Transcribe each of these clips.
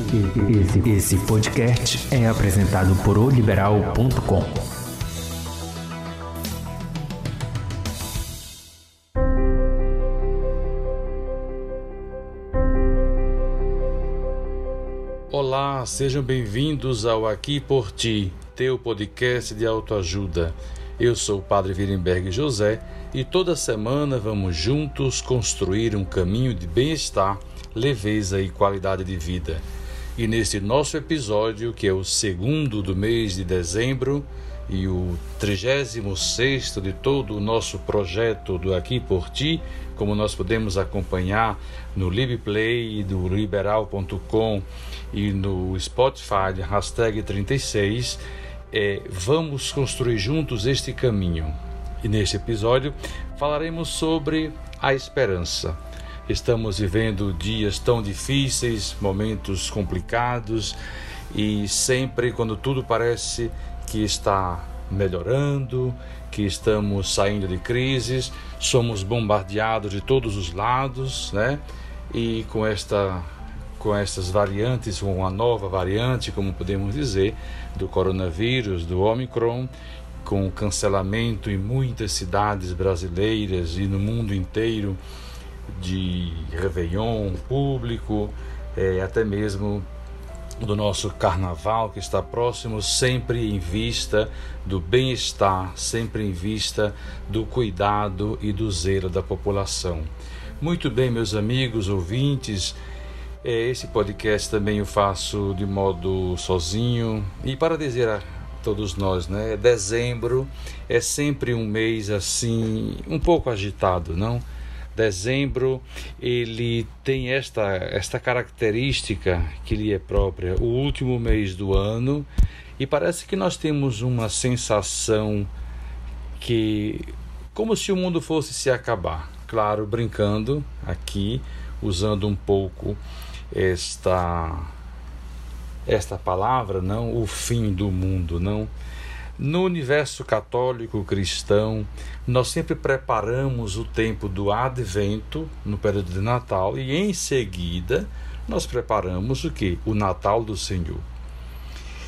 Esse, esse podcast é apresentado por oliberal.com. Olá, sejam bem-vindos ao Aqui por Ti, teu podcast de autoajuda. Eu sou o Padre Virenberg José e toda semana vamos juntos construir um caminho de bem-estar, leveza e qualidade de vida. E neste nosso episódio, que é o segundo do mês de dezembro e o 36 de todo o nosso projeto do Aqui por Ti, como nós podemos acompanhar no LibPlay, do liberal.com e no Spotify, hashtag 36, é Vamos construir juntos este caminho. E neste episódio falaremos sobre a esperança. Estamos vivendo dias tão difíceis, momentos complicados e sempre quando tudo parece que está melhorando, que estamos saindo de crises, somos bombardeados de todos os lados, né? E com esta com estas variantes, com uma nova variante, como podemos dizer, do coronavírus, do Omicron, com cancelamento em muitas cidades brasileiras e no mundo inteiro de Réveillon público, é, até mesmo do nosso carnaval que está próximo, sempre em vista do bem-estar, sempre em vista do cuidado e do zelo da população. Muito bem, meus amigos ouvintes, é, esse podcast também eu faço de modo sozinho. E para dizer a todos nós, né, dezembro é sempre um mês assim, um pouco agitado, não? Dezembro ele tem esta esta característica que lhe é própria, o último mês do ano, e parece que nós temos uma sensação que como se o mundo fosse se acabar. Claro, brincando aqui, usando um pouco esta esta palavra, não o fim do mundo, não. No universo católico cristão, nós sempre preparamos o tempo do advento, no período de Natal, e em seguida nós preparamos o que? O Natal do Senhor.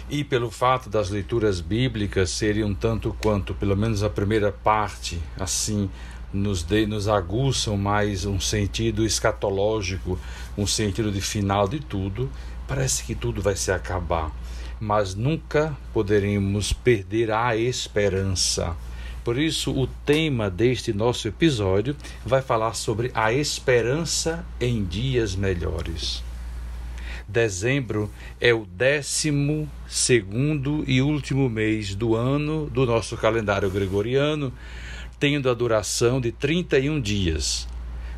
E pelo fato das leituras bíblicas serem um tanto quanto, pelo menos a primeira parte, assim, nos, de, nos aguçam mais um sentido escatológico, um sentido de final de tudo, parece que tudo vai se acabar. Mas nunca poderemos perder a esperança. Por isso, o tema deste nosso episódio vai falar sobre a esperança em dias melhores. Dezembro é o décimo segundo e último mês do ano do nosso calendário gregoriano, tendo a duração de 31 dias.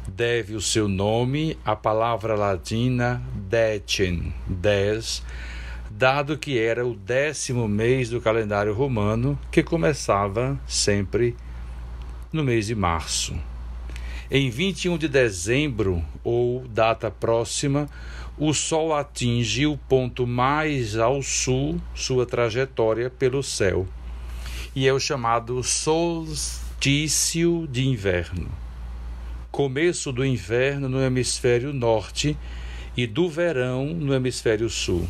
Deve o seu nome à palavra latina decem, dez, dado que era o décimo mês do calendário romano, que começava sempre no mês de março. Em 21 de dezembro, ou data próxima, o Sol atinge o ponto mais ao sul, sua trajetória pelo céu, e é o chamado solstício de inverno. Começo do inverno no hemisfério norte e do verão no hemisfério sul.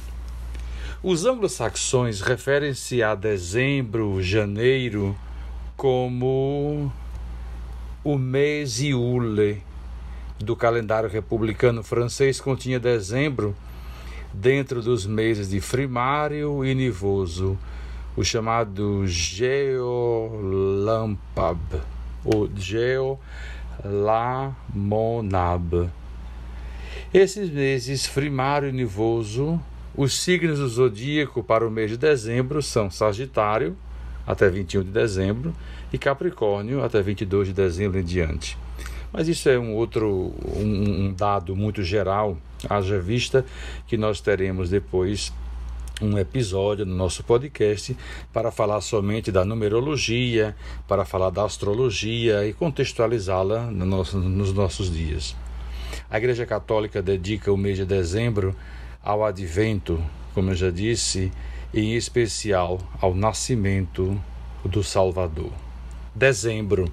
Os anglo-saxões referem-se a dezembro, janeiro, como o mês Iule do calendário republicano francês continha dezembro dentro dos meses de frimário e nivoso o chamado Geolampab, ou Geolamonab. Esses meses primário e nivoso, os signos do zodíaco para o mês de dezembro são Sagitário, até 21 de dezembro, e Capricórnio, até 22 de dezembro em diante. Mas isso é um outro um, um dado muito geral, haja vista que nós teremos depois um episódio no nosso podcast para falar somente da numerologia, para falar da astrologia e contextualizá-la no nosso, nos nossos dias. A Igreja Católica dedica o mês de dezembro ao advento, como eu já disse, em especial ao nascimento do Salvador. Dezembro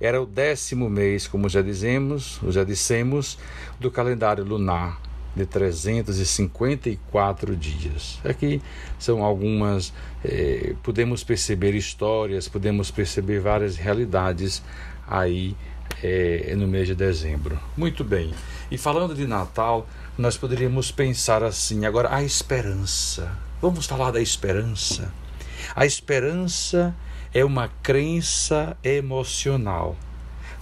era o décimo mês, como já dizemos, já dissemos, do calendário lunar de 354 dias. Aqui são algumas, eh, podemos perceber histórias, podemos perceber várias realidades aí eh, no mês de dezembro. Muito bem. E falando de Natal, nós poderíamos pensar assim: agora, a esperança. Vamos falar da esperança. A esperança é uma crença emocional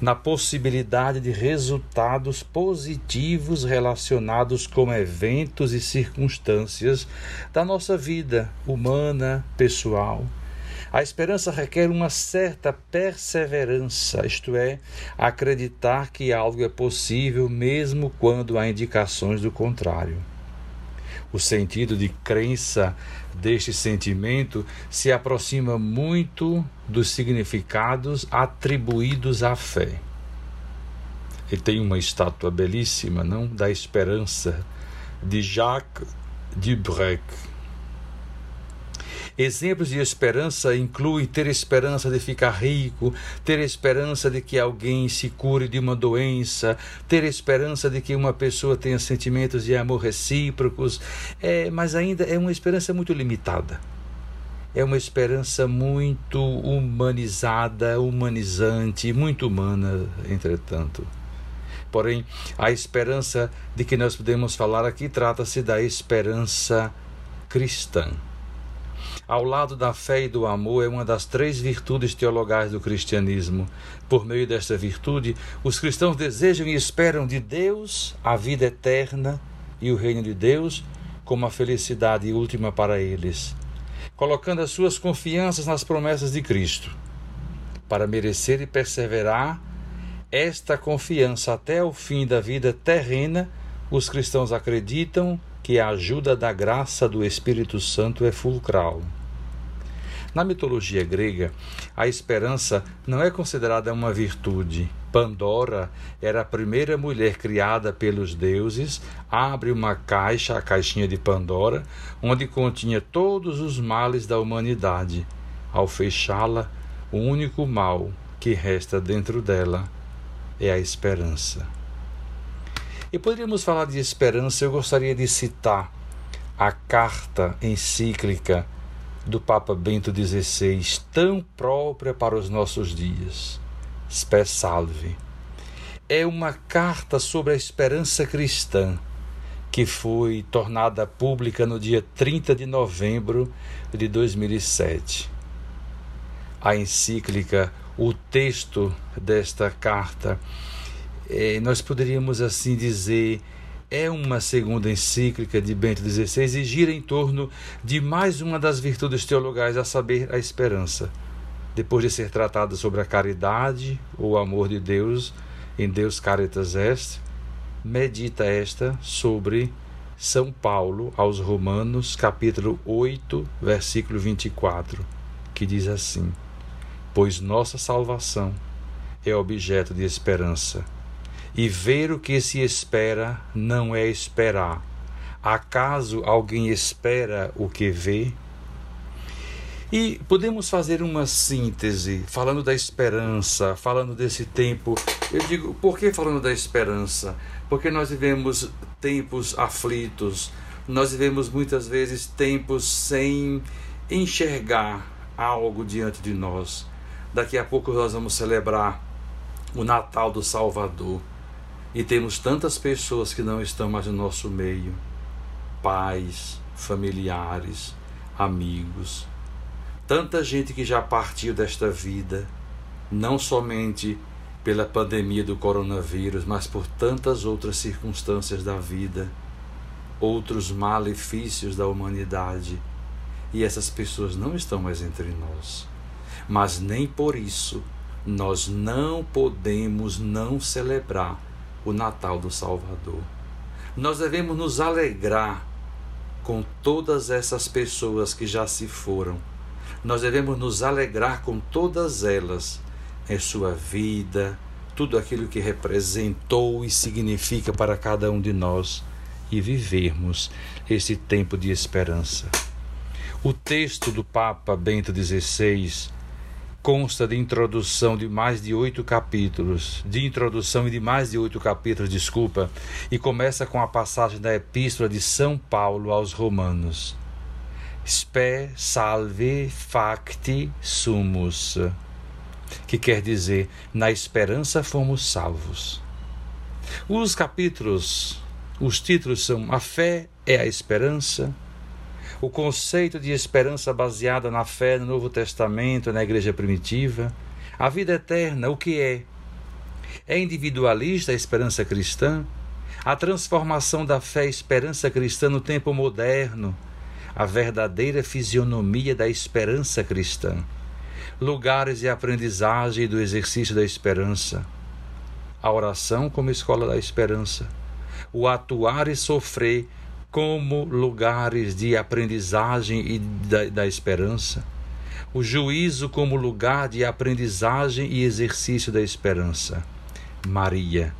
na possibilidade de resultados positivos relacionados com eventos e circunstâncias da nossa vida humana, pessoal. A esperança requer uma certa perseverança, isto é, acreditar que algo é possível mesmo quando há indicações do contrário. O sentido de crença deste sentimento se aproxima muito dos significados atribuídos à fé. E tem uma estátua belíssima, não, da esperança de Jacques Dubrec Exemplos de esperança incluem ter esperança de ficar rico, ter esperança de que alguém se cure de uma doença, ter esperança de que uma pessoa tenha sentimentos de amor recíprocos, é, mas ainda é uma esperança muito limitada. É uma esperança muito humanizada, humanizante, muito humana, entretanto. Porém, a esperança de que nós podemos falar aqui trata-se da esperança cristã ao lado da fé e do amor, é uma das três virtudes teologais do cristianismo. Por meio desta virtude, os cristãos desejam e esperam de Deus a vida eterna e o reino de Deus como a felicidade última para eles, colocando as suas confianças nas promessas de Cristo. Para merecer e perseverar esta confiança até o fim da vida terrena, os cristãos acreditam que a ajuda da graça do Espírito Santo é fulcral. Na mitologia grega, a esperança não é considerada uma virtude. Pandora era a primeira mulher criada pelos deuses, abre uma caixa, a caixinha de Pandora, onde continha todos os males da humanidade. Ao fechá-la, o único mal que resta dentro dela é a esperança. E poderíamos falar de esperança, eu gostaria de citar a carta encíclica do Papa Bento XVI, tão própria para os nossos dias. Spé Salve. É uma carta sobre a esperança cristã que foi tornada pública no dia 30 de novembro de 2007. A encíclica, o texto desta carta, eh, nós poderíamos assim dizer, é uma segunda encíclica de Bento XVI e gira em torno de mais uma das virtudes teologais, a saber, a esperança. Depois de ser tratada sobre a caridade, ou amor de Deus, em Deus Caritas Est, medita esta sobre São Paulo aos Romanos, capítulo 8, versículo 24, que diz assim: Pois nossa salvação é objeto de esperança e ver o que se espera não é esperar. Acaso alguém espera o que vê? E podemos fazer uma síntese, falando da esperança, falando desse tempo. Eu digo, por que falando da esperança? Porque nós vivemos tempos aflitos, nós vivemos muitas vezes tempos sem enxergar algo diante de nós. Daqui a pouco nós vamos celebrar o Natal do Salvador. E temos tantas pessoas que não estão mais no nosso meio pais, familiares, amigos. Tanta gente que já partiu desta vida, não somente pela pandemia do coronavírus, mas por tantas outras circunstâncias da vida, outros malefícios da humanidade. E essas pessoas não estão mais entre nós. Mas nem por isso nós não podemos não celebrar o Natal do Salvador. Nós devemos nos alegrar com todas essas pessoas que já se foram. Nós devemos nos alegrar com todas elas em sua vida, tudo aquilo que representou e significa para cada um de nós e vivermos esse tempo de esperança. O texto do Papa Bento XVI consta de introdução de mais de oito capítulos, de introdução e de mais de oito capítulos, desculpa, e começa com a passagem da Epístola de São Paulo aos Romanos. Spe salve facti sumus, que quer dizer, na esperança fomos salvos. Os capítulos, os títulos são A Fé é a Esperança, o conceito de esperança baseada na fé no Novo Testamento, na igreja primitiva, a vida eterna, o que é? É individualista a esperança cristã? A transformação da fé esperança cristã no tempo moderno, a verdadeira fisionomia da esperança cristã, lugares de aprendizagem do exercício da esperança, a oração como escola da esperança, o atuar e sofrer como lugares de aprendizagem e da, da esperança, o juízo como lugar de aprendizagem e exercício da esperança. Maria,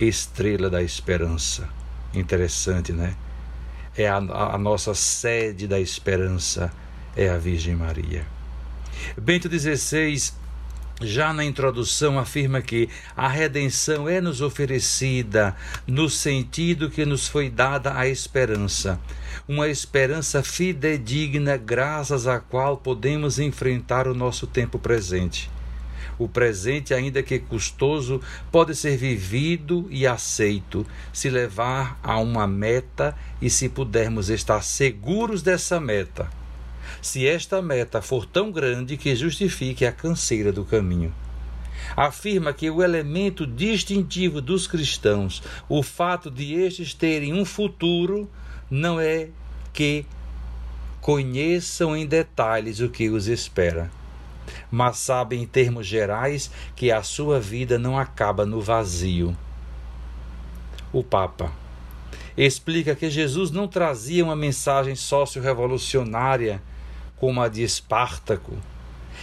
estrela da esperança. Interessante, né? É a, a nossa sede da esperança, é a Virgem Maria. Bento XVI já na introdução afirma que a redenção é nos oferecida no sentido que nos foi dada a esperança, uma esperança fidedigna graças à qual podemos enfrentar o nosso tempo presente. O presente, ainda que custoso, pode ser vivido e aceito se levar a uma meta e se pudermos estar seguros dessa meta se esta meta for tão grande que justifique a canseira do caminho. Afirma que o elemento distintivo dos cristãos, o fato de estes terem um futuro, não é que conheçam em detalhes o que os espera, mas sabem em termos gerais que a sua vida não acaba no vazio. O Papa explica que Jesus não trazia uma mensagem socio-revolucionária como a de Espartaco,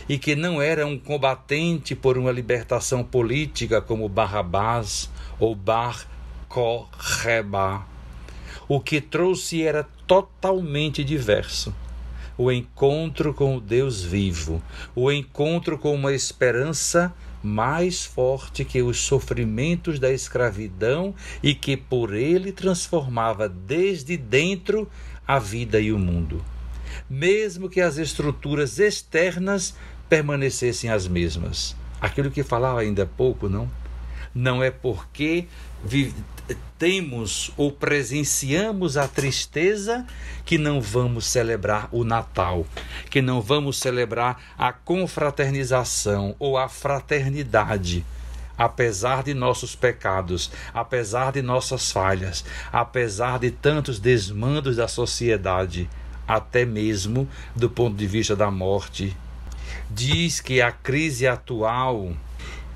e que não era um combatente por uma libertação política como Barrabás ou Bar Korreba. O que trouxe era totalmente diverso. O encontro com o Deus vivo, o encontro com uma esperança mais forte que os sofrimentos da escravidão e que por ele transformava desde dentro a vida e o mundo mesmo que as estruturas externas permanecessem as mesmas. Aquilo que falava ainda há pouco, não? Não é porque temos ou presenciamos a tristeza que não vamos celebrar o Natal, que não vamos celebrar a confraternização ou a fraternidade apesar de nossos pecados, apesar de nossas falhas, apesar de tantos desmandos da sociedade, até mesmo do ponto de vista da morte. Diz que a crise atual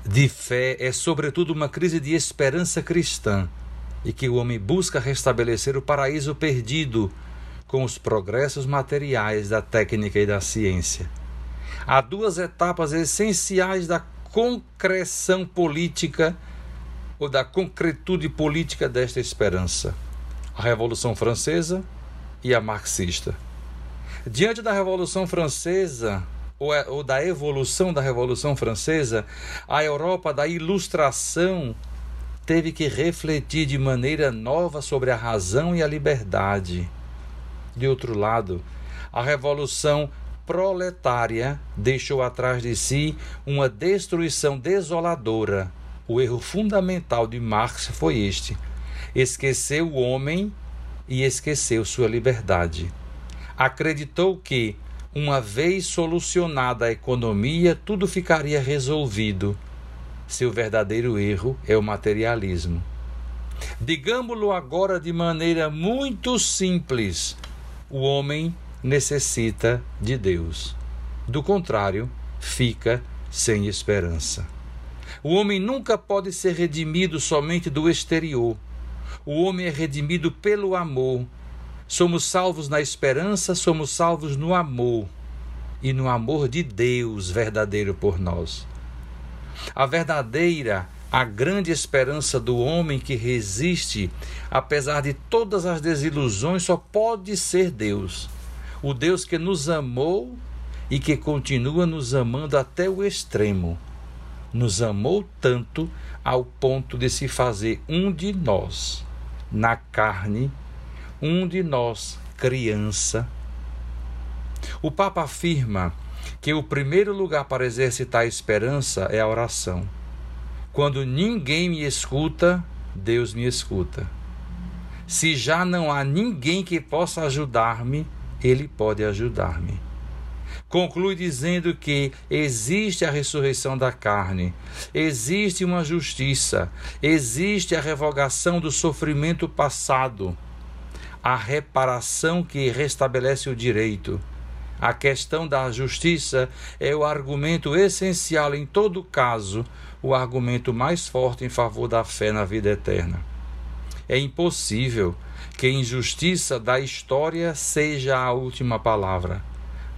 de fé é, sobretudo, uma crise de esperança cristã e que o homem busca restabelecer o paraíso perdido com os progressos materiais da técnica e da ciência. Há duas etapas essenciais da concreção política ou da concretude política desta esperança: a Revolução Francesa e a marxista. Diante da Revolução Francesa, ou, é, ou da evolução da Revolução Francesa, a Europa da Ilustração teve que refletir de maneira nova sobre a razão e a liberdade. De outro lado, a Revolução proletária deixou atrás de si uma destruição desoladora. O erro fundamental de Marx foi este: esqueceu o homem e esqueceu sua liberdade. Acreditou que, uma vez solucionada a economia, tudo ficaria resolvido. Seu verdadeiro erro é o materialismo. Digamos-lo agora de maneira muito simples: o homem necessita de Deus. Do contrário, fica sem esperança. O homem nunca pode ser redimido somente do exterior. O homem é redimido pelo amor. Somos salvos na esperança, somos salvos no amor e no amor de Deus verdadeiro por nós. A verdadeira, a grande esperança do homem que resiste, apesar de todas as desilusões, só pode ser Deus. O Deus que nos amou e que continua nos amando até o extremo. Nos amou tanto ao ponto de se fazer um de nós, na carne, um de nós, criança. O Papa afirma que o primeiro lugar para exercitar a esperança é a oração. Quando ninguém me escuta, Deus me escuta. Se já não há ninguém que possa ajudar-me, Ele pode ajudar-me. Conclui dizendo que existe a ressurreição da carne, existe uma justiça, existe a revogação do sofrimento passado, a reparação que restabelece o direito. A questão da justiça é o argumento essencial em todo caso, o argumento mais forte em favor da fé na vida eterna. É impossível que a injustiça da história seja a última palavra,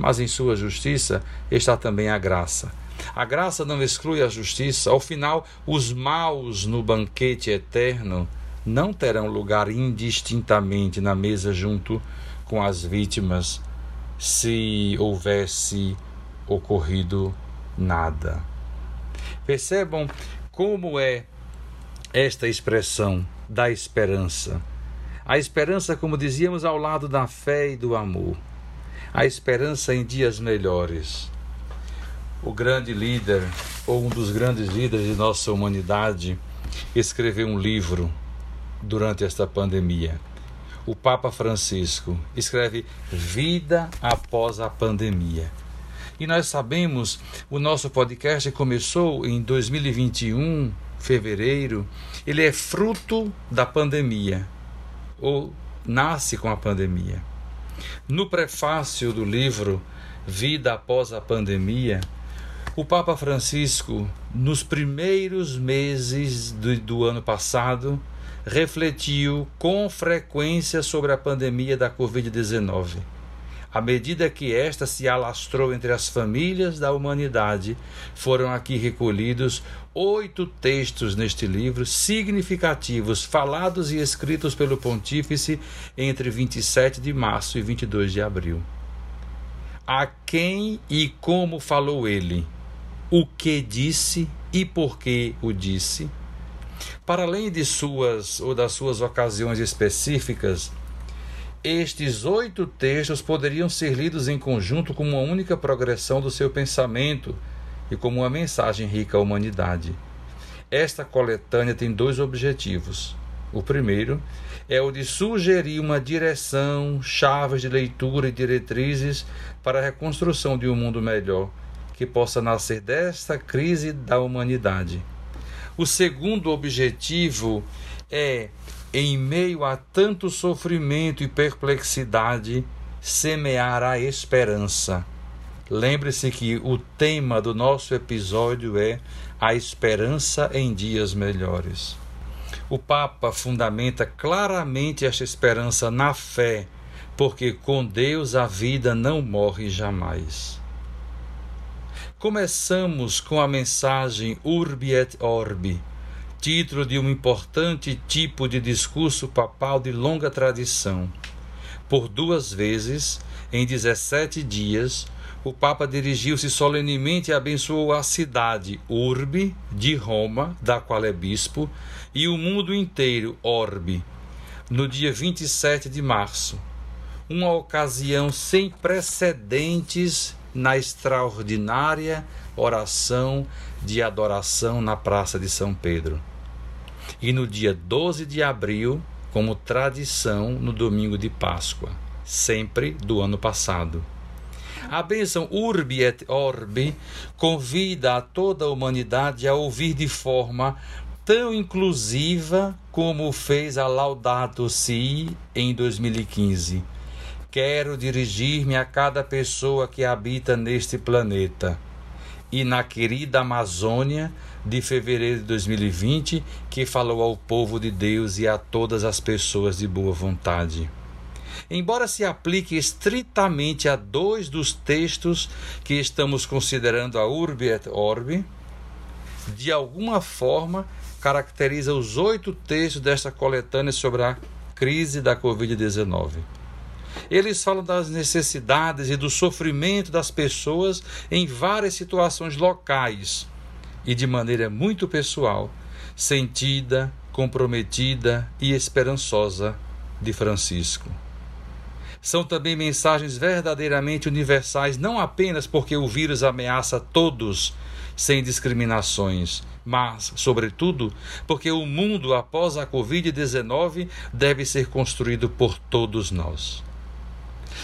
mas em sua justiça está também a graça. A graça não exclui a justiça, ao final, os maus no banquete eterno não terão lugar indistintamente na mesa junto com as vítimas se houvesse ocorrido nada. Percebam como é esta expressão da esperança. A esperança, como dizíamos, ao lado da fé e do amor. A esperança em dias melhores. O grande líder, ou um dos grandes líderes de nossa humanidade, escreveu um livro durante esta pandemia. O Papa Francisco escreve Vida após a pandemia. E nós sabemos, o nosso podcast começou em 2021 fevereiro, ele é fruto da pandemia, ou nasce com a pandemia. No prefácio do livro Vida após a Pandemia, o Papa Francisco, nos primeiros meses do, do ano passado, refletiu com frequência sobre a pandemia da Covid-19 à medida que esta se alastrou entre as famílias da humanidade, foram aqui recolhidos oito textos neste livro significativos, falados e escritos pelo Pontífice entre 27 de março e 22 de abril. A quem e como falou ele? O que disse e por que o disse? Para além de suas ou das suas ocasiões específicas, estes oito textos poderiam ser lidos em conjunto como uma única progressão do seu pensamento e como uma mensagem rica à humanidade. Esta coletânea tem dois objetivos. O primeiro é o de sugerir uma direção, chaves de leitura e diretrizes para a reconstrução de um mundo melhor que possa nascer desta crise da humanidade. O segundo objetivo é em meio a tanto sofrimento e perplexidade, semear a esperança. Lembre-se que o tema do nosso episódio é a esperança em dias melhores. O Papa fundamenta claramente esta esperança na fé, porque com Deus a vida não morre jamais. Começamos com a mensagem Urbi et Orbi título de um importante tipo de discurso papal de longa tradição. Por duas vezes, em 17 dias, o Papa dirigiu-se solenemente e abençoou a cidade, Urbe, de Roma, da qual é bispo, e o mundo inteiro, Orbe, no dia 27 de março. Uma ocasião sem precedentes na extraordinária oração de adoração na Praça de São Pedro e no dia 12 de abril, como tradição no domingo de Páscoa, sempre do ano passado. A bênção Urbi et Orbi convida a toda a humanidade a ouvir de forma tão inclusiva como fez a Laudato Si em 2015. Quero dirigir-me a cada pessoa que habita neste planeta e na querida Amazônia de fevereiro de 2020, que falou ao povo de Deus e a todas as pessoas de boa vontade. Embora se aplique estritamente a dois dos textos que estamos considerando a Urbi et Orbi, de alguma forma caracteriza os oito textos desta coletânea sobre a crise da Covid-19. Eles falam das necessidades e do sofrimento das pessoas em várias situações locais e de maneira muito pessoal, sentida, comprometida e esperançosa de Francisco. São também mensagens verdadeiramente universais, não apenas porque o vírus ameaça todos sem discriminações, mas, sobretudo, porque o mundo após a Covid-19 deve ser construído por todos nós.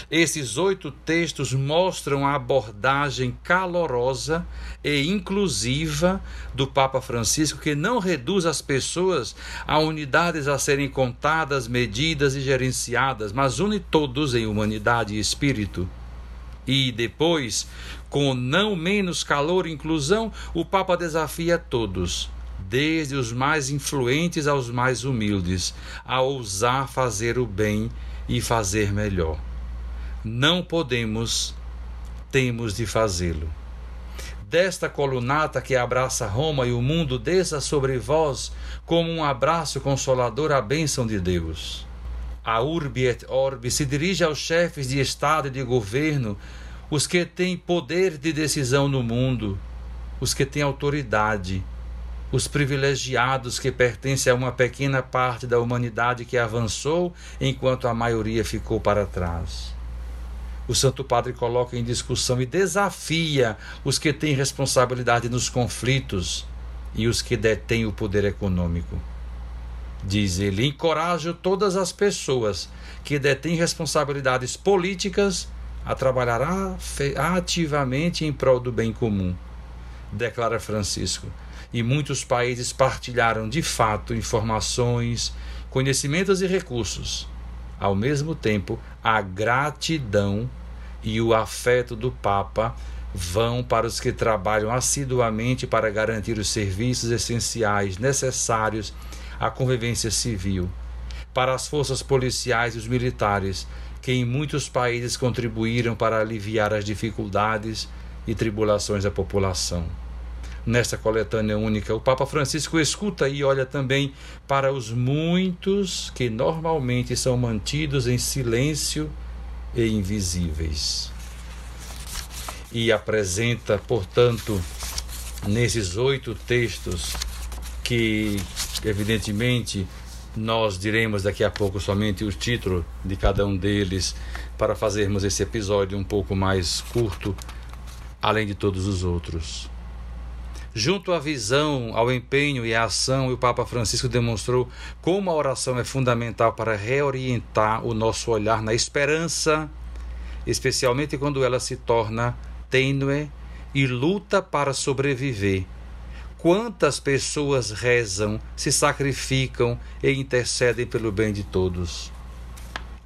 Esses oito textos mostram a abordagem calorosa e inclusiva do Papa Francisco, que não reduz as pessoas a unidades a serem contadas, medidas e gerenciadas, mas une todos em humanidade e espírito. E depois, com não menos calor e inclusão, o Papa desafia todos, desde os mais influentes aos mais humildes, a ousar fazer o bem e fazer melhor. Não podemos, temos de fazê-lo. Desta colunata que abraça Roma e o mundo, desça sobre vós como um abraço consolador a bênção de Deus a Urbi et Orbi, se dirige aos chefes de Estado e de governo, os que têm poder de decisão no mundo, os que têm autoridade, os privilegiados que pertencem a uma pequena parte da humanidade que avançou enquanto a maioria ficou para trás. O Santo Padre coloca em discussão e desafia os que têm responsabilidade nos conflitos e os que detêm o poder econômico. Diz ele: encorajo todas as pessoas que detêm responsabilidades políticas a trabalhar ativamente em prol do bem comum, declara Francisco. E muitos países partilharam de fato informações, conhecimentos e recursos. Ao mesmo tempo, a gratidão e o afeto do Papa vão para os que trabalham assiduamente para garantir os serviços essenciais necessários a convivência civil, para as forças policiais e os militares, que em muitos países contribuíram para aliviar as dificuldades e tribulações da população. Nesta coletânea única, o Papa Francisco escuta e olha também para os muitos que normalmente são mantidos em silêncio e invisíveis. E apresenta, portanto, nesses oito textos que evidentemente nós diremos daqui a pouco somente o título de cada um deles para fazermos esse episódio um pouco mais curto, além de todos os outros. Junto à visão, ao empenho e à ação, o Papa Francisco demonstrou como a oração é fundamental para reorientar o nosso olhar na esperança, especialmente quando ela se torna tênue e luta para sobreviver Quantas pessoas rezam, se sacrificam e intercedem pelo bem de todos?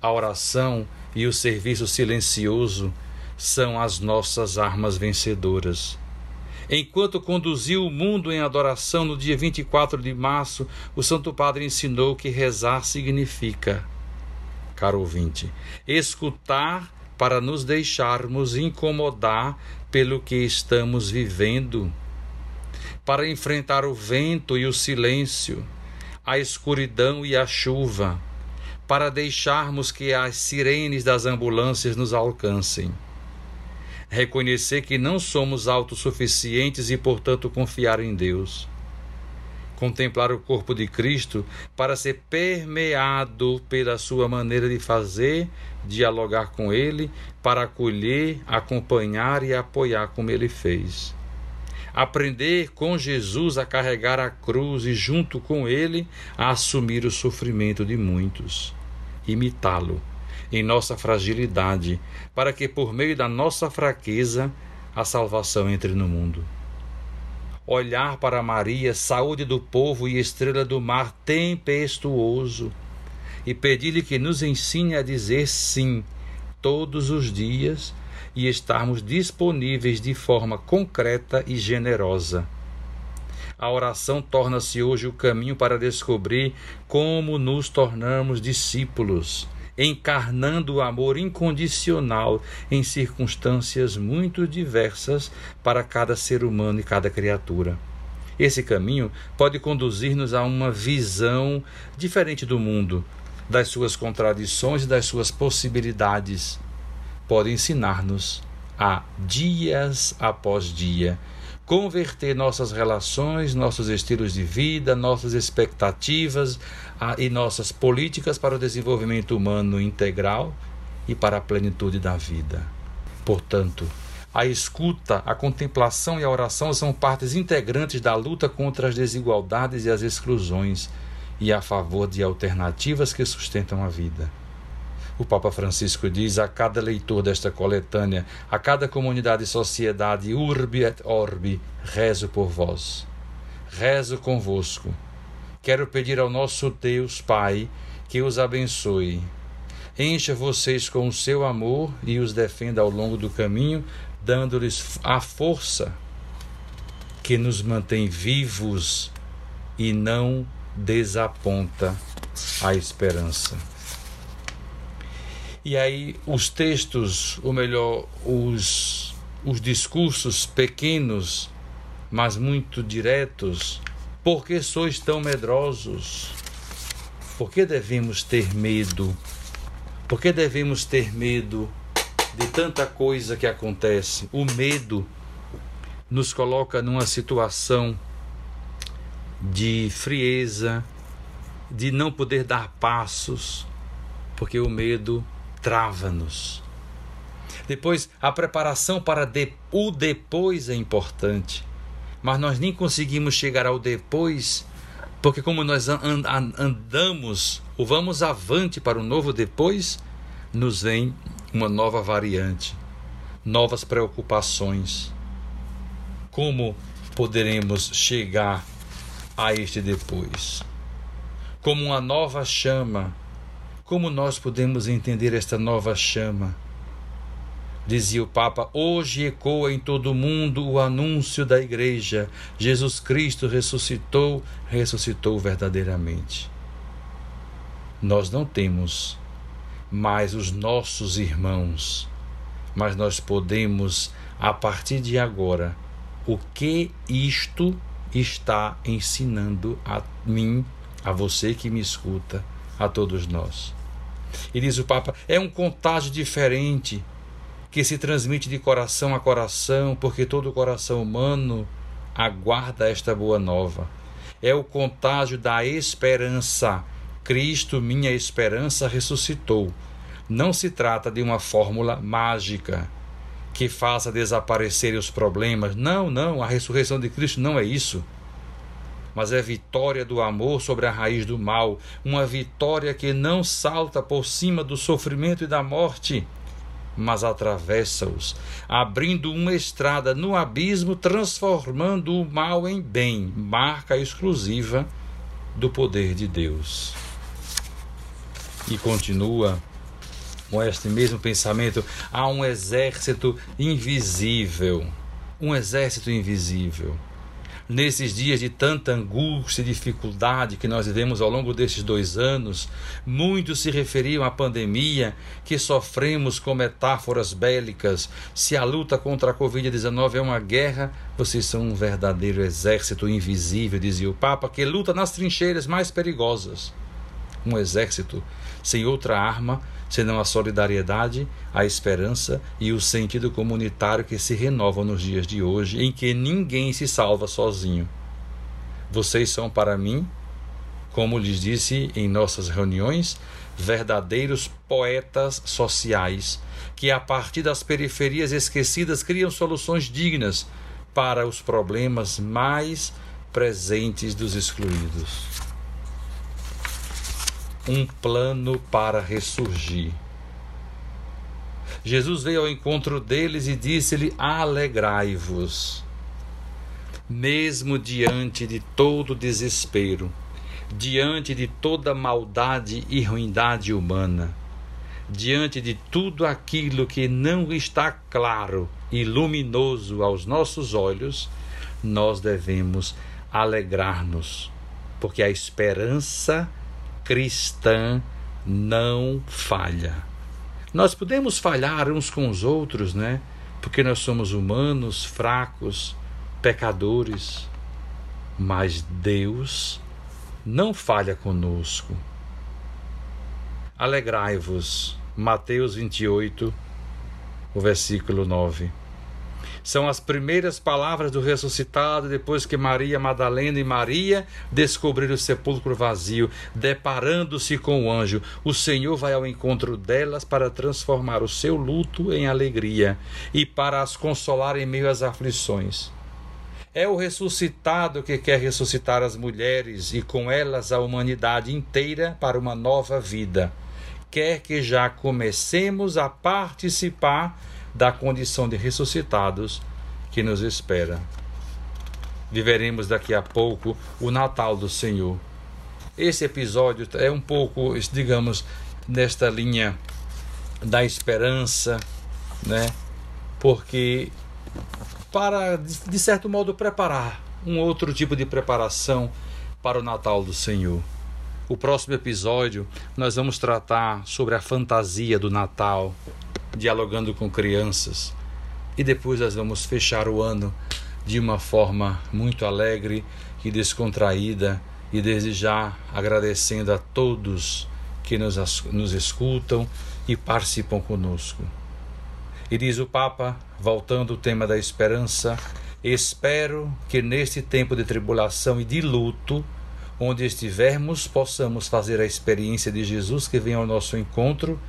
A oração e o serviço silencioso são as nossas armas vencedoras. Enquanto conduziu o mundo em adoração no dia 24 de março, o Santo Padre ensinou que rezar significa, caro ouvinte, escutar para nos deixarmos incomodar pelo que estamos vivendo para enfrentar o vento e o silêncio, a escuridão e a chuva, para deixarmos que as sirenes das ambulâncias nos alcancem. Reconhecer que não somos autossuficientes e, portanto, confiar em Deus. Contemplar o corpo de Cristo para ser permeado pela sua maneira de fazer, dialogar com Ele, para acolher, acompanhar e apoiar como Ele fez aprender com Jesus a carregar a cruz e, junto com ele, a assumir o sofrimento de muitos. Imitá-lo em nossa fragilidade, para que, por meio da nossa fraqueza, a salvação entre no mundo. Olhar para Maria, saúde do povo e estrela do mar tempestuoso, e pedir-lhe que nos ensine a dizer sim todos os dias e estarmos disponíveis de forma concreta e generosa. A oração torna-se hoje o caminho para descobrir como nos tornamos discípulos, encarnando o amor incondicional em circunstâncias muito diversas para cada ser humano e cada criatura. Esse caminho pode conduzir-nos a uma visão diferente do mundo, das suas contradições e das suas possibilidades, pode ensinar-nos a, dias após dia, converter nossas relações, nossos estilos de vida, nossas expectativas a, e nossas políticas para o desenvolvimento humano integral e para a plenitude da vida. Portanto, a escuta, a contemplação e a oração são partes integrantes da luta contra as desigualdades e as exclusões e a favor de alternativas que sustentam a vida. O Papa Francisco diz a cada leitor desta coletânea, a cada comunidade e sociedade, urbi et orbi, rezo por vós. Rezo convosco. Quero pedir ao nosso Deus Pai que os abençoe. Encha vocês com o seu amor e os defenda ao longo do caminho dando-lhes a força que nos mantém vivos e não desaponta a esperança. E aí os textos, ou melhor, os, os discursos pequenos, mas muito diretos, por que sois tão medrosos? Por que devemos ter medo? Por que devemos ter medo de tanta coisa que acontece. O medo nos coloca numa situação de frieza, de não poder dar passos, porque o medo trava-nos. Depois, a preparação para de, o depois é importante, mas nós nem conseguimos chegar ao depois, porque como nós andamos ou vamos avante para o novo depois, nos vem uma nova variante, novas preocupações. Como poderemos chegar a este depois? Como uma nova chama. Como nós podemos entender esta nova chama? Dizia o Papa: Hoje ecoa em todo o mundo o anúncio da Igreja. Jesus Cristo ressuscitou, ressuscitou verdadeiramente. Nós não temos mais os nossos irmãos, mas nós podemos, a partir de agora, o que isto está ensinando a mim, a você que me escuta, a todos nós. E diz o Papa: é um contágio diferente que se transmite de coração a coração, porque todo coração humano aguarda esta boa nova. É o contágio da esperança Cristo, minha esperança, ressuscitou. Não se trata de uma fórmula mágica que faça desaparecer os problemas. Não, não, a ressurreição de Cristo não é isso. Mas é vitória do amor sobre a raiz do mal, uma vitória que não salta por cima do sofrimento e da morte, mas atravessa-os, abrindo uma estrada no abismo, transformando o mal em bem, marca exclusiva do poder de Deus. E continua com este mesmo pensamento, há um exército invisível. Um exército invisível. Nesses dias de tanta angústia e dificuldade que nós vivemos ao longo destes dois anos, muitos se referiam à pandemia que sofremos com metáforas bélicas. Se a luta contra a Covid-19 é uma guerra, vocês são um verdadeiro exército invisível, dizia o Papa, que luta nas trincheiras mais perigosas. Um exército sem outra arma senão a solidariedade, a esperança e o sentido comunitário que se renovam nos dias de hoje, em que ninguém se salva sozinho. Vocês são para mim, como lhes disse em nossas reuniões, verdadeiros poetas sociais, que a partir das periferias esquecidas criam soluções dignas para os problemas mais presentes dos excluídos um plano para ressurgir. Jesus veio ao encontro deles e disse-lhe: Alegrai-vos. Mesmo diante de todo desespero, diante de toda maldade e ruindade humana, diante de tudo aquilo que não está claro e luminoso aos nossos olhos, nós devemos alegrar-nos, porque a esperança cristã não falha. Nós podemos falhar uns com os outros, né? Porque nós somos humanos, fracos, pecadores. Mas Deus não falha conosco. alegrai-vos. Mateus 28, o versículo 9. São as primeiras palavras do ressuscitado depois que Maria Madalena e Maria descobriram o sepulcro vazio, deparando-se com o anjo. O Senhor vai ao encontro delas para transformar o seu luto em alegria e para as consolar em meio às aflições. É o ressuscitado que quer ressuscitar as mulheres e com elas a humanidade inteira para uma nova vida. Quer que já comecemos a participar da condição de ressuscitados que nos espera. Viveremos daqui a pouco o Natal do Senhor. Esse episódio é um pouco, digamos, nesta linha da esperança, né? Porque para de certo modo preparar um outro tipo de preparação para o Natal do Senhor. O próximo episódio nós vamos tratar sobre a fantasia do Natal, dialogando com crianças. E depois nós vamos fechar o ano de uma forma muito alegre e descontraída e desde já agradecendo a todos que nos, nos escutam e participam conosco. E diz o Papa, voltando ao tema da esperança, espero que neste tempo de tribulação e de luto, onde estivermos, possamos fazer a experiência de Jesus que vem ao nosso encontro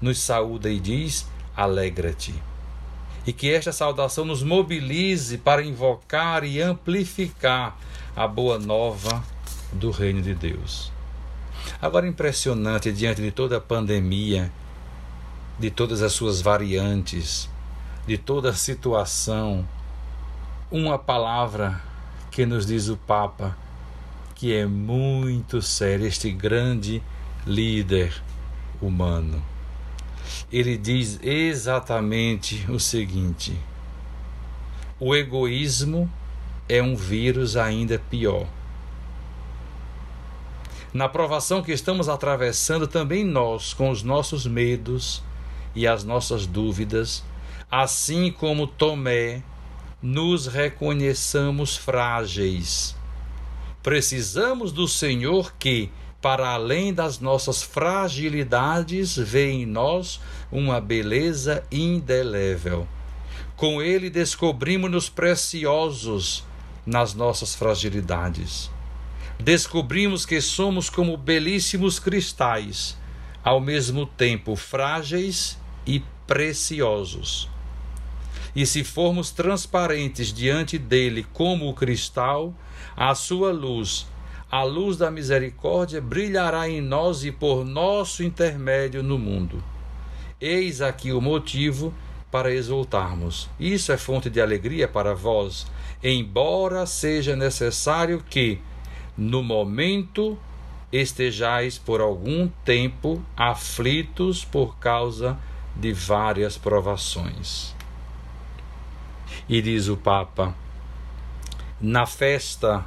nos saúda e diz: alegra-te. E que esta saudação nos mobilize para invocar e amplificar a boa nova do Reino de Deus. Agora, impressionante diante de toda a pandemia, de todas as suas variantes, de toda a situação, uma palavra que nos diz o Papa, que é muito sério, este grande líder humano ele diz exatamente o seguinte: o egoísmo é um vírus ainda pior. Na provação que estamos atravessando, também nós, com os nossos medos e as nossas dúvidas, assim como Tomé, nos reconheçamos frágeis. Precisamos do Senhor que, para além das nossas fragilidades, vê em nós uma beleza indelével. Com ele descobrimos-nos preciosos nas nossas fragilidades. Descobrimos que somos como belíssimos cristais, ao mesmo tempo frágeis e preciosos. E se formos transparentes diante dele como o cristal, a sua luz a luz da misericórdia brilhará em nós e por nosso intermédio no mundo. Eis aqui o motivo para exultarmos. Isso é fonte de alegria para vós, embora seja necessário que, no momento, estejais por algum tempo aflitos por causa de várias provações. E diz o Papa: na festa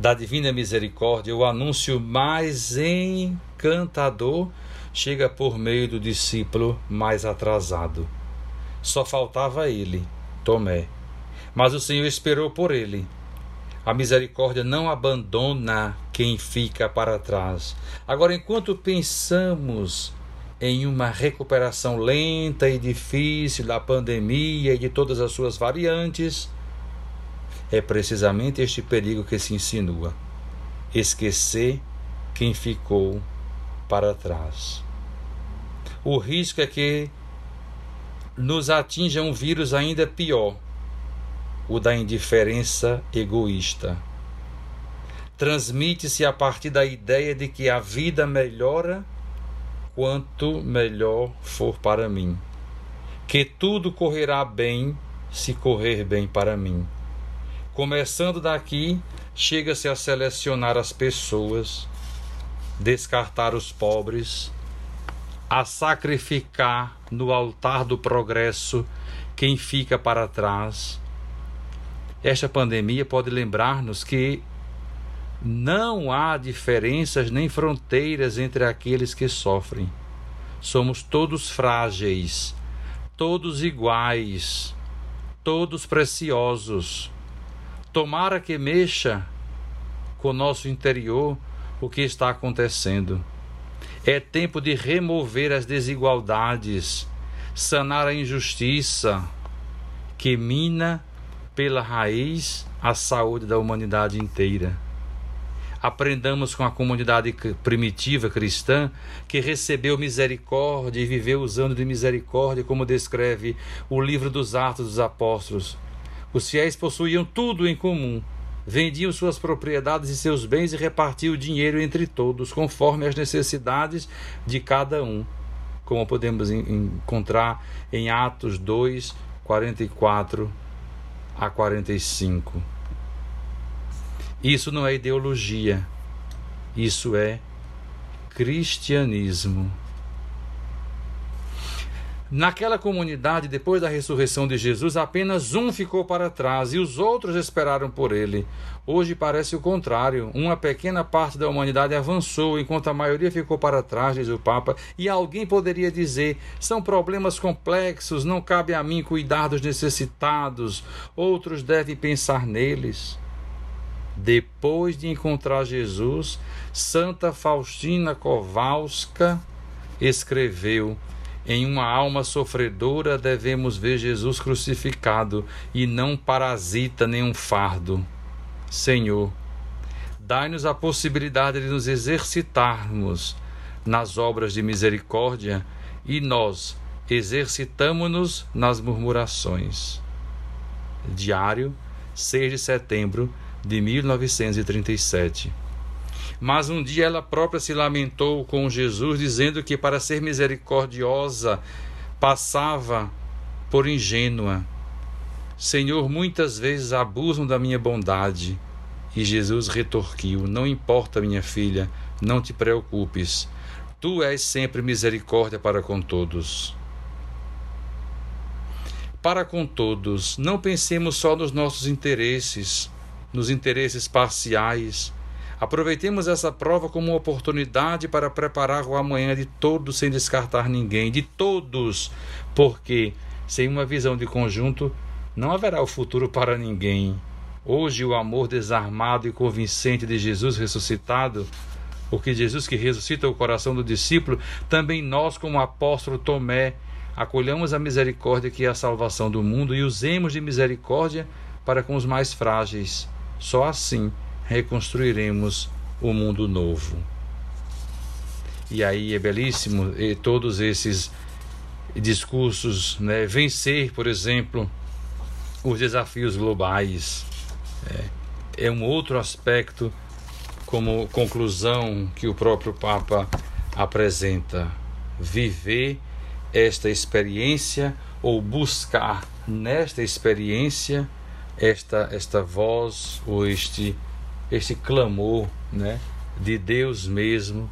da Divina Misericórdia, o anúncio mais encantador chega por meio do discípulo mais atrasado. Só faltava ele, Tomé. Mas o Senhor esperou por ele. A misericórdia não abandona quem fica para trás. Agora, enquanto pensamos em uma recuperação lenta e difícil da pandemia e de todas as suas variantes, é precisamente este perigo que se insinua: esquecer quem ficou para trás. O risco é que nos atinja um vírus ainda pior, o da indiferença egoísta. Transmite-se a partir da ideia de que a vida melhora quanto melhor for para mim, que tudo correrá bem se correr bem para mim Começando daqui, chega-se a selecionar as pessoas, descartar os pobres, a sacrificar no altar do progresso quem fica para trás. Esta pandemia pode lembrar-nos que não há diferenças nem fronteiras entre aqueles que sofrem. Somos todos frágeis, todos iguais, todos preciosos Tomara que mexa com o nosso interior o que está acontecendo. É tempo de remover as desigualdades, sanar a injustiça que mina pela raiz a saúde da humanidade inteira. Aprendamos com a comunidade primitiva cristã que recebeu misericórdia e viveu usando de misericórdia, como descreve o livro dos Atos dos Apóstolos. Os fiéis possuíam tudo em comum vendiam suas propriedades e seus bens e repartiam o dinheiro entre todos, conforme as necessidades de cada um, como podemos encontrar em Atos 2, 44 a 45. Isso não é ideologia, isso é cristianismo. Naquela comunidade, depois da ressurreição de Jesus, apenas um ficou para trás e os outros esperaram por ele. Hoje parece o contrário. Uma pequena parte da humanidade avançou, enquanto a maioria ficou para trás, diz o Papa. E alguém poderia dizer: são problemas complexos, não cabe a mim cuidar dos necessitados, outros devem pensar neles. Depois de encontrar Jesus, Santa Faustina Kowalska escreveu em uma alma sofredora devemos ver Jesus crucificado e não parasita nenhum fardo. Senhor, dai-nos a possibilidade de nos exercitarmos nas obras de misericórdia e nós exercitamo-nos nas murmurações. Diário, 6 de setembro de 1937. Mas um dia ela própria se lamentou com Jesus, dizendo que para ser misericordiosa passava por ingênua. Senhor, muitas vezes abusam da minha bondade. E Jesus retorquiu: Não importa, minha filha, não te preocupes. Tu és sempre misericórdia para com todos. Para com todos, não pensemos só nos nossos interesses, nos interesses parciais Aproveitemos essa prova como uma oportunidade para preparar o amanhã de todos sem descartar ninguém, de todos, porque sem uma visão de conjunto não haverá o futuro para ninguém. Hoje, o amor desarmado e convincente de Jesus ressuscitado, porque Jesus que ressuscita o coração do discípulo, também nós, como apóstolo Tomé, acolhamos a misericórdia que é a salvação do mundo e usemos de misericórdia para com os mais frágeis. Só assim reconstruiremos o mundo novo. E aí é belíssimo e todos esses discursos, né? vencer, por exemplo, os desafios globais. É, é um outro aspecto, como conclusão que o próprio Papa apresenta. Viver esta experiência ou buscar nesta experiência esta, esta voz ou este este clamor né, de Deus mesmo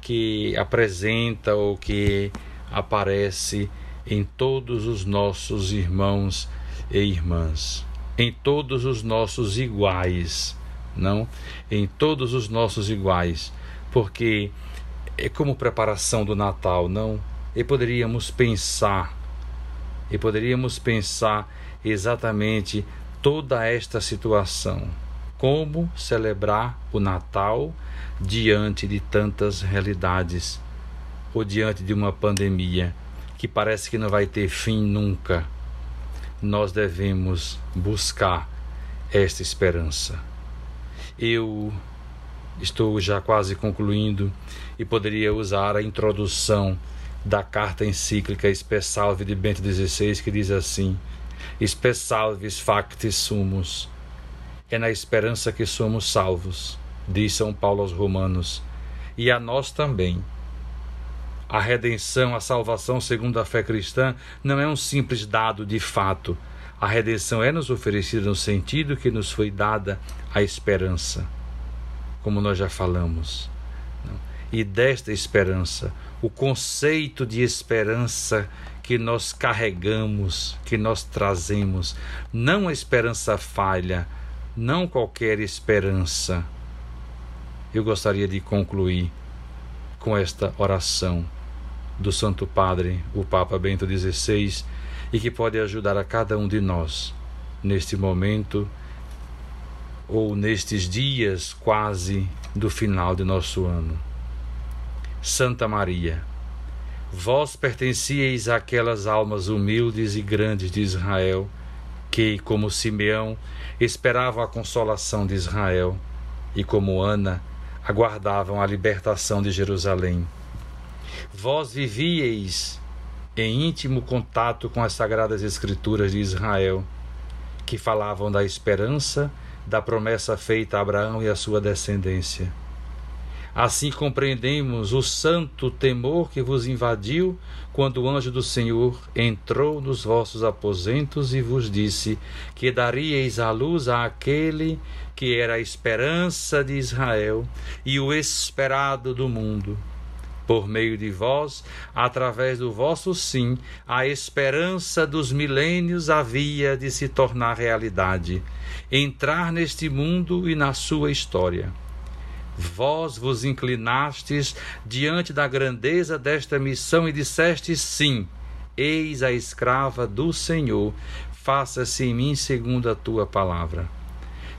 que apresenta ou que aparece em todos os nossos irmãos e irmãs, em todos os nossos iguais, não? Em todos os nossos iguais, porque é como preparação do Natal, não? E poderíamos pensar, e poderíamos pensar exatamente toda esta situação como celebrar o Natal diante de tantas realidades ou diante de uma pandemia que parece que não vai ter fim nunca. Nós devemos buscar esta esperança. Eu estou já quase concluindo e poderia usar a introdução da carta encíclica Spessalve de Bento XVI, que diz assim: Spessalvis factis sumus é na esperança que somos salvos, diz São Paulo aos Romanos, e a nós também. A redenção, a salvação segundo a fé cristã, não é um simples dado de fato. A redenção é nos oferecida no sentido que nos foi dada a esperança, como nós já falamos. E desta esperança, o conceito de esperança que nós carregamos, que nós trazemos, não a esperança falha, não qualquer esperança. Eu gostaria de concluir com esta oração do Santo Padre, o Papa Bento XVI, e que pode ajudar a cada um de nós neste momento ou nestes dias quase do final de nosso ano. Santa Maria, vós pertencieis àquelas almas humildes e grandes de Israel, que, como Simeão, esperavam a consolação de Israel, e como Ana, aguardavam a libertação de Jerusalém. Vós vivieis em íntimo contato com as sagradas Escrituras de Israel, que falavam da esperança da promessa feita a Abraão e a sua descendência. Assim compreendemos o santo temor que vos invadiu quando o anjo do Senhor entrou nos vossos aposentos e vos disse que daríeis a luz àquele que era a esperança de Israel e o esperado do mundo. Por meio de vós, através do vosso sim, a esperança dos milênios havia de se tornar realidade, entrar neste mundo e na sua história. Vós vos inclinastes diante da grandeza desta missão e dissestes sim. Eis a escrava do Senhor, faça-se em mim segundo a tua palavra.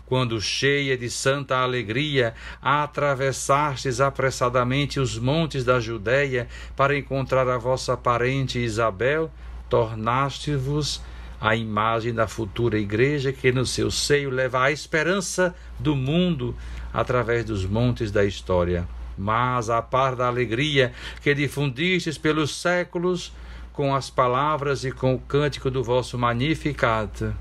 Quando, cheia de santa alegria, atravessastes apressadamente os montes da Judéia para encontrar a vossa parente Isabel, tornaste-vos a imagem da futura igreja que no seu seio leva a esperança do mundo através dos montes da história. Mas, a par da alegria que difundistes pelos séculos, com as palavras e com o cântico do vosso Magnificat,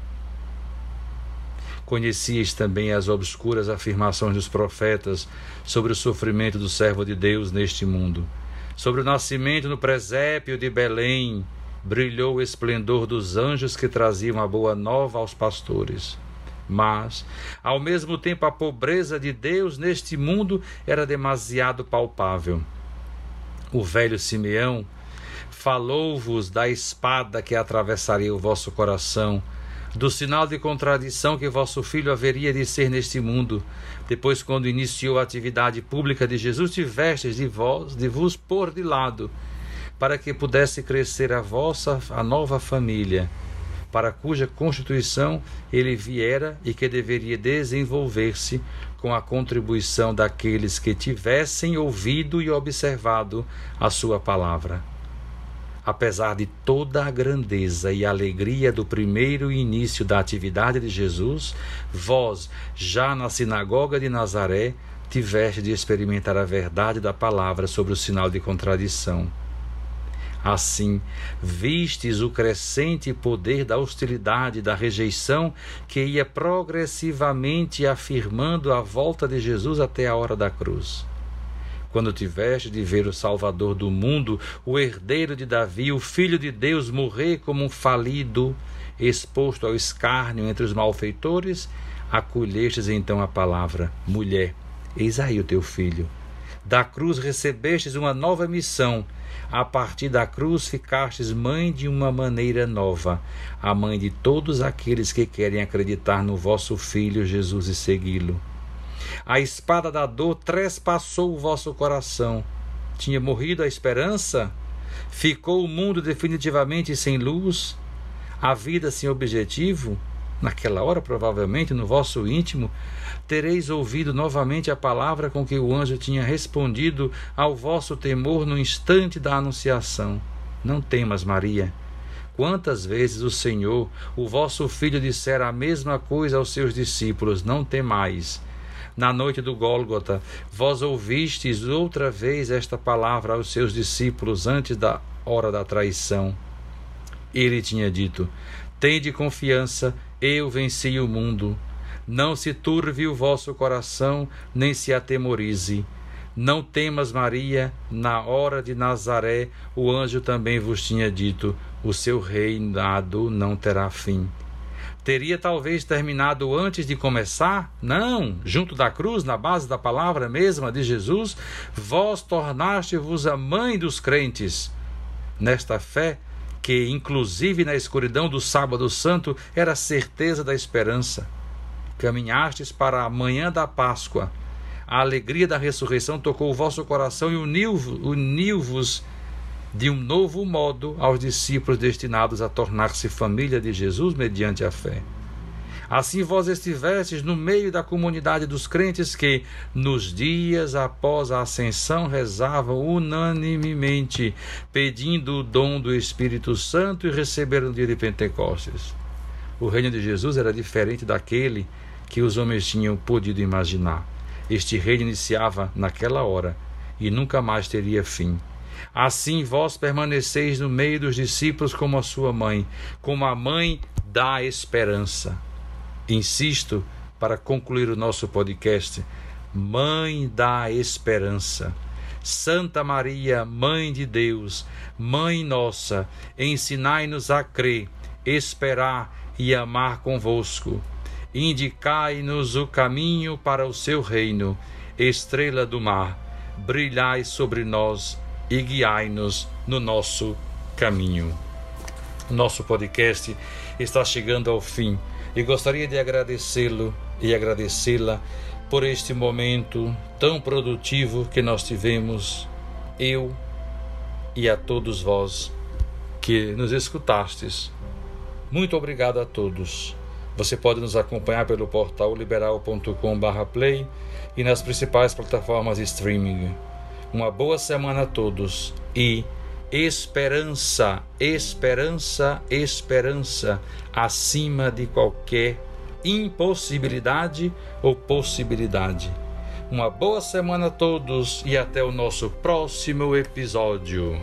conhecias também as obscuras afirmações dos profetas sobre o sofrimento do servo de Deus neste mundo, sobre o nascimento no presépio de Belém, brilhou o esplendor dos anjos que traziam a boa nova aos pastores. Mas, ao mesmo tempo, a pobreza de Deus neste mundo era demasiado palpável. O velho Simeão falou-vos da espada que atravessaria o vosso coração, do sinal de contradição que vosso filho haveria de ser neste mundo. Depois, quando iniciou a atividade pública de Jesus, tivestes de vós de vos pôr de lado para que pudesse crescer a vossa a nova família, para cuja constituição ele viera e que deveria desenvolver-se com a contribuição daqueles que tivessem ouvido e observado a sua palavra. Apesar de toda a grandeza e alegria do primeiro início da atividade de Jesus, vós, já na sinagoga de Nazaré, tiveste de experimentar a verdade da palavra sobre o sinal de contradição Assim, vistes o crescente poder da hostilidade, da rejeição, que ia progressivamente afirmando a volta de Jesus até a hora da cruz. Quando tiveste de ver o Salvador do mundo, o herdeiro de Davi, o Filho de Deus, morrer como um falido, exposto ao escárnio entre os malfeitores, acolhestes então a palavra: Mulher, eis aí o teu filho. Da cruz recebestes uma nova missão a partir da cruz ficastes mãe de uma maneira nova, a mãe de todos aqueles que querem acreditar no vosso Filho Jesus e segui-lo. A espada da dor trespassou o vosso coração. Tinha morrido a esperança? Ficou o mundo definitivamente sem luz? A vida sem objetivo? Naquela hora, provavelmente, no vosso íntimo, tereis ouvido novamente a palavra com que o anjo tinha respondido ao vosso temor no instante da anunciação. Não temas, Maria. Quantas vezes o Senhor, o vosso filho, dissera a mesma coisa aos seus discípulos: Não temais. Na noite do Gólgota, vós ouvistes outra vez esta palavra aos seus discípulos antes da hora da traição. Ele tinha dito: Tende confiança, eu venci o mundo. Não se turve o vosso coração, nem se atemorize. Não temas, Maria, na hora de Nazaré, o anjo também vos tinha dito: o seu reinado não terá fim. Teria talvez terminado antes de começar? Não, junto da cruz, na base da palavra mesma de Jesus, vós tornaste-vos a mãe dos crentes. Nesta fé, que, inclusive na escuridão do Sábado Santo, era certeza da esperança. Caminhastes para a manhã da Páscoa. A alegria da ressurreição tocou o vosso coração e uniu-vos de um novo modo aos discípulos destinados a tornar-se família de Jesus mediante a fé. Assim vós estivestes no meio da comunidade dos crentes que, nos dias após a ascensão, rezavam unanimemente, pedindo o dom do Espírito Santo e receberam o dia de Pentecostes. O reino de Jesus era diferente daquele que os homens tinham podido imaginar. Este reino iniciava naquela hora e nunca mais teria fim. Assim vós permaneceis no meio dos discípulos como a sua mãe, como a mãe da esperança. Insisto, para concluir o nosso podcast, Mãe da Esperança. Santa Maria, Mãe de Deus, Mãe nossa, ensinai-nos a crer, esperar e amar convosco. Indicai-nos o caminho para o seu reino, estrela do mar, brilhai sobre nós e guiai-nos no nosso caminho. Nosso podcast está chegando ao fim e gostaria de agradecê-lo e agradecê-la por este momento tão produtivo que nós tivemos, eu e a todos vós que nos escutastes. Muito obrigado a todos. Você pode nos acompanhar pelo portal liberal.com/play e nas principais plataformas de streaming. Uma boa semana a todos e esperança, esperança, esperança acima de qualquer impossibilidade ou possibilidade. Uma boa semana a todos e até o nosso próximo episódio.